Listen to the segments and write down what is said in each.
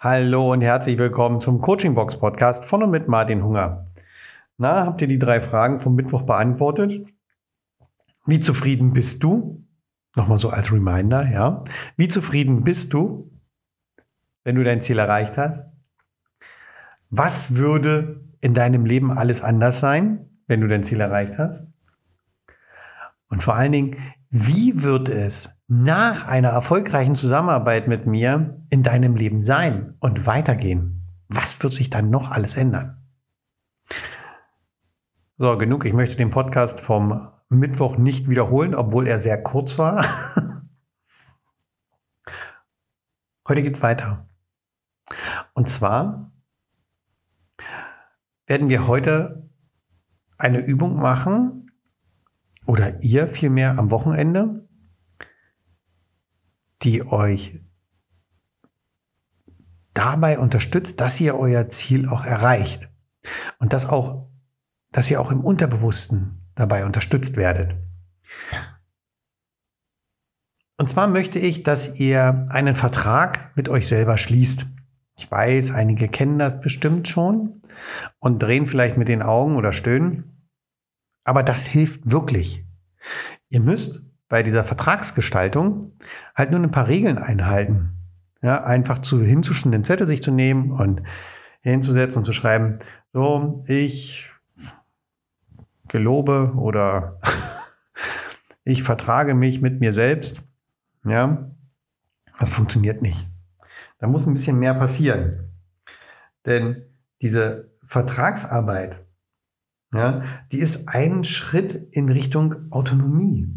Hallo und herzlich willkommen zum Coaching Box Podcast von und mit Martin Hunger. Na, habt ihr die drei Fragen vom Mittwoch beantwortet? Wie zufrieden bist du? Nochmal so als Reminder, ja. Wie zufrieden bist du, wenn du dein Ziel erreicht hast? Was würde in deinem Leben alles anders sein, wenn du dein Ziel erreicht hast? Und vor allen Dingen, wie wird es nach einer erfolgreichen Zusammenarbeit mit mir in deinem Leben sein und weitergehen? Was wird sich dann noch alles ändern? So, genug. Ich möchte den Podcast vom Mittwoch nicht wiederholen, obwohl er sehr kurz war. Heute geht's weiter. Und zwar werden wir heute eine Übung machen, oder ihr vielmehr am Wochenende, die euch dabei unterstützt, dass ihr euer Ziel auch erreicht und dass auch, dass ihr auch im Unterbewussten dabei unterstützt werdet. Und zwar möchte ich, dass ihr einen Vertrag mit euch selber schließt. Ich weiß, einige kennen das bestimmt schon und drehen vielleicht mit den Augen oder stöhnen. Aber das hilft wirklich. Ihr müsst bei dieser Vertragsgestaltung halt nur ein paar Regeln einhalten. Ja, einfach zu, hinzuschen, den Zettel sich zu nehmen und hinzusetzen und zu schreiben, so, ich gelobe oder ich vertrage mich mit mir selbst. Ja, das funktioniert nicht. Da muss ein bisschen mehr passieren. Denn diese Vertragsarbeit ja, die ist ein Schritt in Richtung Autonomie.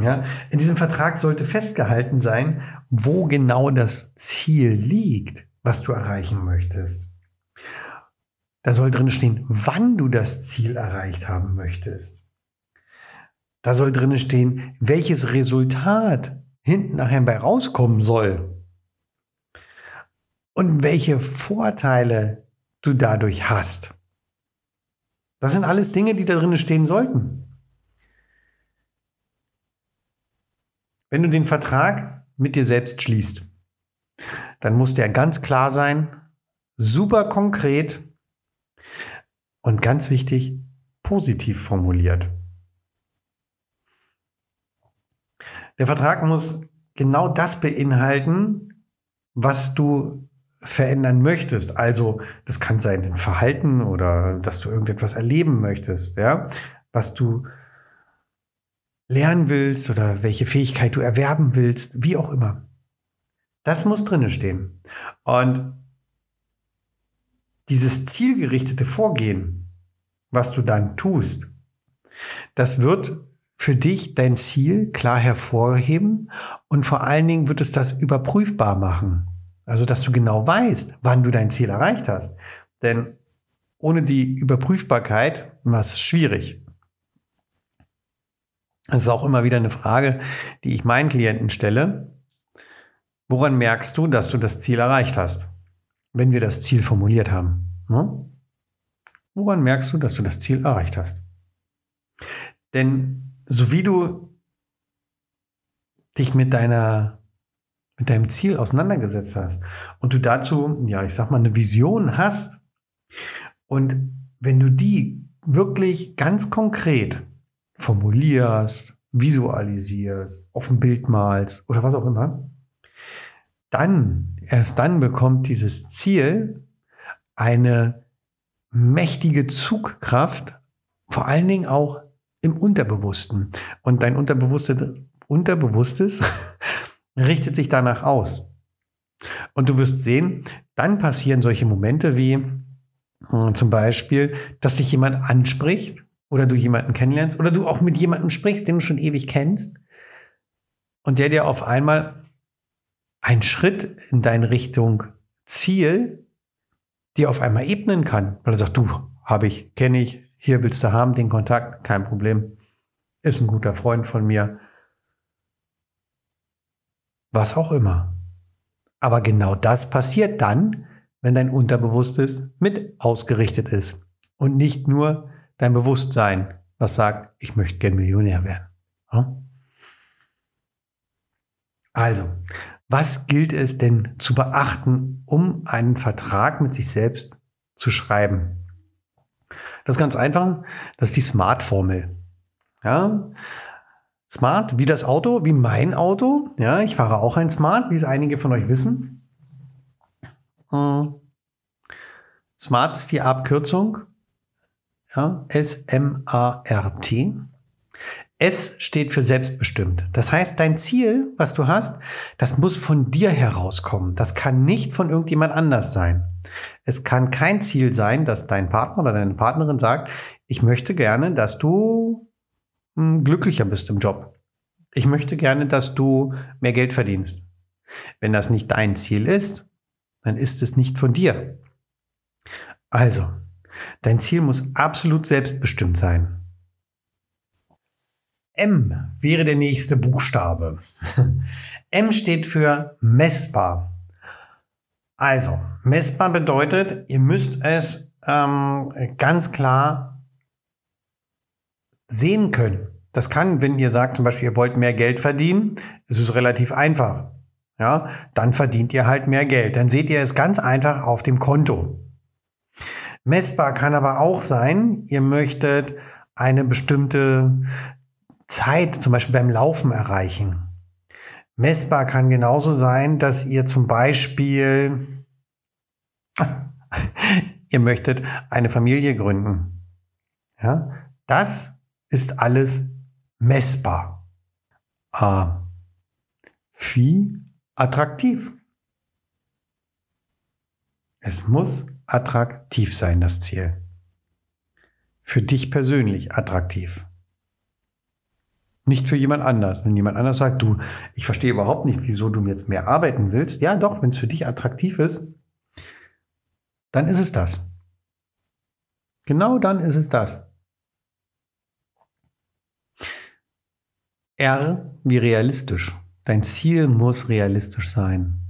Ja, in diesem Vertrag sollte festgehalten sein, wo genau das Ziel liegt, was du erreichen möchtest. Da soll drin stehen, wann du das Ziel erreicht haben möchtest. Da soll drin stehen, welches Resultat hinten nachher bei rauskommen soll. Und welche Vorteile du dadurch hast. Das sind alles Dinge, die da drin stehen sollten. Wenn du den Vertrag mit dir selbst schließt, dann muss der ganz klar sein, super konkret und ganz wichtig, positiv formuliert. Der Vertrag muss genau das beinhalten, was du verändern möchtest. Also das kann sein ein Verhalten oder dass du irgendetwas erleben möchtest, ja, was du lernen willst oder welche Fähigkeit du erwerben willst, wie auch immer. Das muss drinne stehen. Und dieses zielgerichtete Vorgehen, was du dann tust, das wird für dich dein Ziel klar hervorheben und vor allen Dingen wird es das überprüfbar machen. Also, dass du genau weißt, wann du dein Ziel erreicht hast. Denn ohne die Überprüfbarkeit war es schwierig. Das ist auch immer wieder eine Frage, die ich meinen Klienten stelle. Woran merkst du, dass du das Ziel erreicht hast, wenn wir das Ziel formuliert haben? Ne? Woran merkst du, dass du das Ziel erreicht hast? Denn so wie du dich mit deiner mit deinem Ziel auseinandergesetzt hast und du dazu, ja, ich sag mal, eine Vision hast und wenn du die wirklich ganz konkret formulierst, visualisierst, auf dem Bild malst oder was auch immer, dann, erst dann bekommt dieses Ziel eine mächtige Zugkraft, vor allen Dingen auch im Unterbewussten. Und dein Unterbewusstes, Unterbewusstes richtet sich danach aus. Und du wirst sehen, dann passieren solche Momente wie äh, zum Beispiel, dass dich jemand anspricht oder du jemanden kennenlernst oder du auch mit jemandem sprichst, den du schon ewig kennst und der dir auf einmal einen Schritt in deine Richtung Ziel dir auf einmal ebnen kann, weil er sagt, du, habe ich, kenne ich, hier willst du haben, den Kontakt, kein Problem, ist ein guter Freund von mir, was auch immer. Aber genau das passiert dann, wenn dein Unterbewusstes mit ausgerichtet ist und nicht nur dein Bewusstsein, was sagt, ich möchte gern Millionär werden. Also, Was gilt es denn zu beachten, um einen Vertrag mit sich selbst zu schreiben? Das ist ganz einfach. Das ist die Smart-Formel. Ja. Smart wie das Auto, wie mein Auto. Ja, ich fahre auch ein Smart, wie es einige von euch wissen. Hm. Smart ist die Abkürzung. Ja, S-M-A-R-T. S steht für selbstbestimmt. Das heißt, dein Ziel, was du hast, das muss von dir herauskommen. Das kann nicht von irgendjemand anders sein. Es kann kein Ziel sein, dass dein Partner oder deine Partnerin sagt, ich möchte gerne, dass du hm, glücklicher bist im Job. Ich möchte gerne, dass du mehr Geld verdienst. Wenn das nicht dein Ziel ist, dann ist es nicht von dir. Also, dein Ziel muss absolut selbstbestimmt sein. M wäre der nächste Buchstabe. M steht für messbar. Also, messbar bedeutet, ihr müsst es ähm, ganz klar sehen können. Das kann, wenn ihr sagt zum Beispiel, ihr wollt mehr Geld verdienen, ist es relativ einfach. Ja, dann verdient ihr halt mehr Geld. Dann seht ihr es ganz einfach auf dem Konto. Messbar kann aber auch sein, ihr möchtet eine bestimmte Zeit zum Beispiel beim Laufen erreichen. Messbar kann genauso sein, dass ihr zum Beispiel, ihr möchtet eine Familie gründen. Ja, das ist alles messbar. A. Wie attraktiv. Es muss attraktiv sein, das Ziel. Für dich persönlich attraktiv. Nicht für jemand anders. Wenn jemand anders sagt, du, ich verstehe überhaupt nicht, wieso du jetzt mehr arbeiten willst. Ja, doch, wenn es für dich attraktiv ist, dann ist es das. Genau dann ist es das. R wie realistisch. Dein Ziel muss realistisch sein.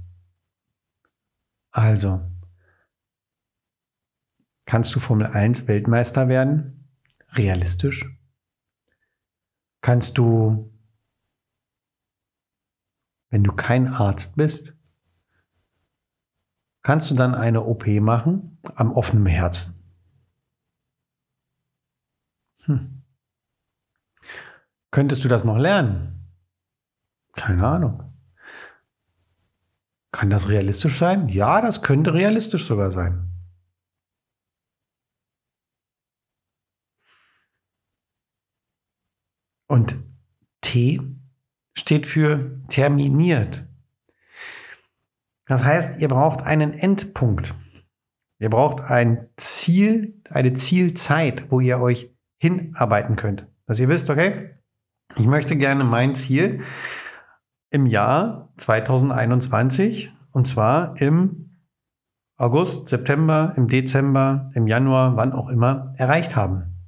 Also, kannst du Formel 1 Weltmeister werden? Realistisch? kannst du, wenn du kein Arzt bist, kannst du dann eine OP machen am offenen Herzen. Hm. Könntest du das noch lernen? Keine Ahnung. Kann das realistisch sein? Ja, das könnte realistisch sogar sein. Und T steht für terminiert. Das heißt, ihr braucht einen Endpunkt. Ihr braucht ein Ziel, eine Zielzeit, wo ihr euch hinarbeiten könnt. Dass ihr wisst, okay, ich möchte gerne mein Ziel im Jahr 2021 und zwar im August, September, im Dezember, im Januar, wann auch immer erreicht haben.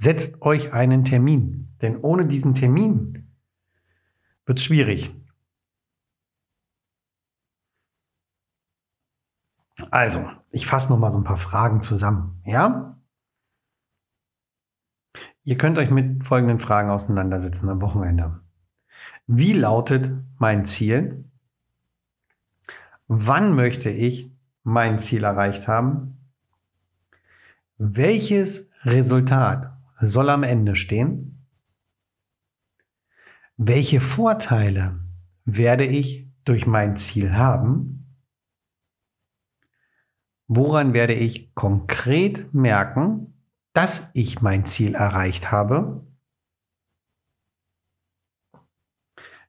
Setzt euch einen Termin, denn ohne diesen Termin wird es schwierig. Also, ich fasse noch mal so ein paar Fragen zusammen, ja? Ihr könnt euch mit folgenden Fragen auseinandersetzen am Wochenende. Wie lautet mein Ziel? Wann möchte ich mein Ziel erreicht haben? Welches Resultat soll am Ende stehen. Welche Vorteile werde ich durch mein Ziel haben? Woran werde ich konkret merken, dass ich mein Ziel erreicht habe?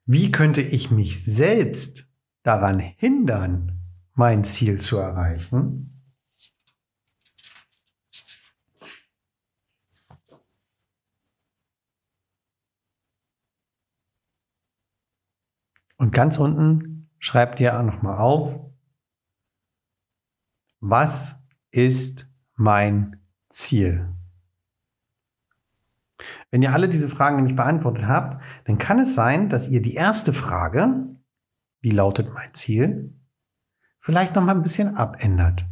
Wie könnte ich mich selbst daran hindern, mein Ziel zu erreichen? Und ganz unten schreibt ihr auch nochmal auf, was ist mein Ziel? Wenn ihr alle diese Fragen nämlich beantwortet habt, dann kann es sein, dass ihr die erste Frage, wie lautet mein Ziel, vielleicht noch mal ein bisschen abändert.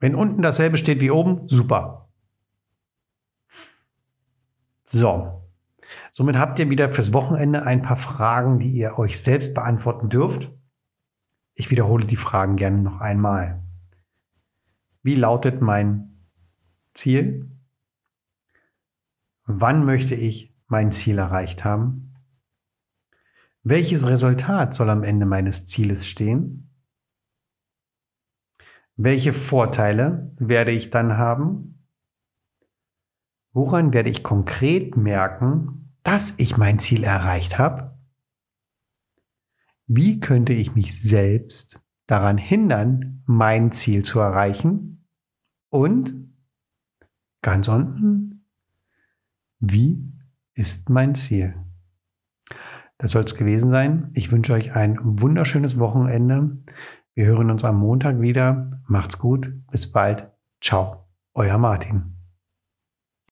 Wenn unten dasselbe steht wie oben, super. So, Somit habt ihr wieder fürs Wochenende ein paar Fragen, die ihr euch selbst beantworten dürft. Ich wiederhole die Fragen gerne noch einmal. Wie lautet mein Ziel? Wann möchte ich mein Ziel erreicht haben? Welches Resultat soll am Ende meines Zieles stehen? Welche Vorteile werde ich dann haben? Woran werde ich konkret merken, dass ich mein Ziel erreicht habe? Wie könnte ich mich selbst daran hindern, mein Ziel zu erreichen? Und ganz unten, wie ist mein Ziel? Das soll es gewesen sein. Ich wünsche euch ein wunderschönes Wochenende. Wir hören uns am Montag wieder. Macht's gut. Bis bald. Ciao. Euer Martin.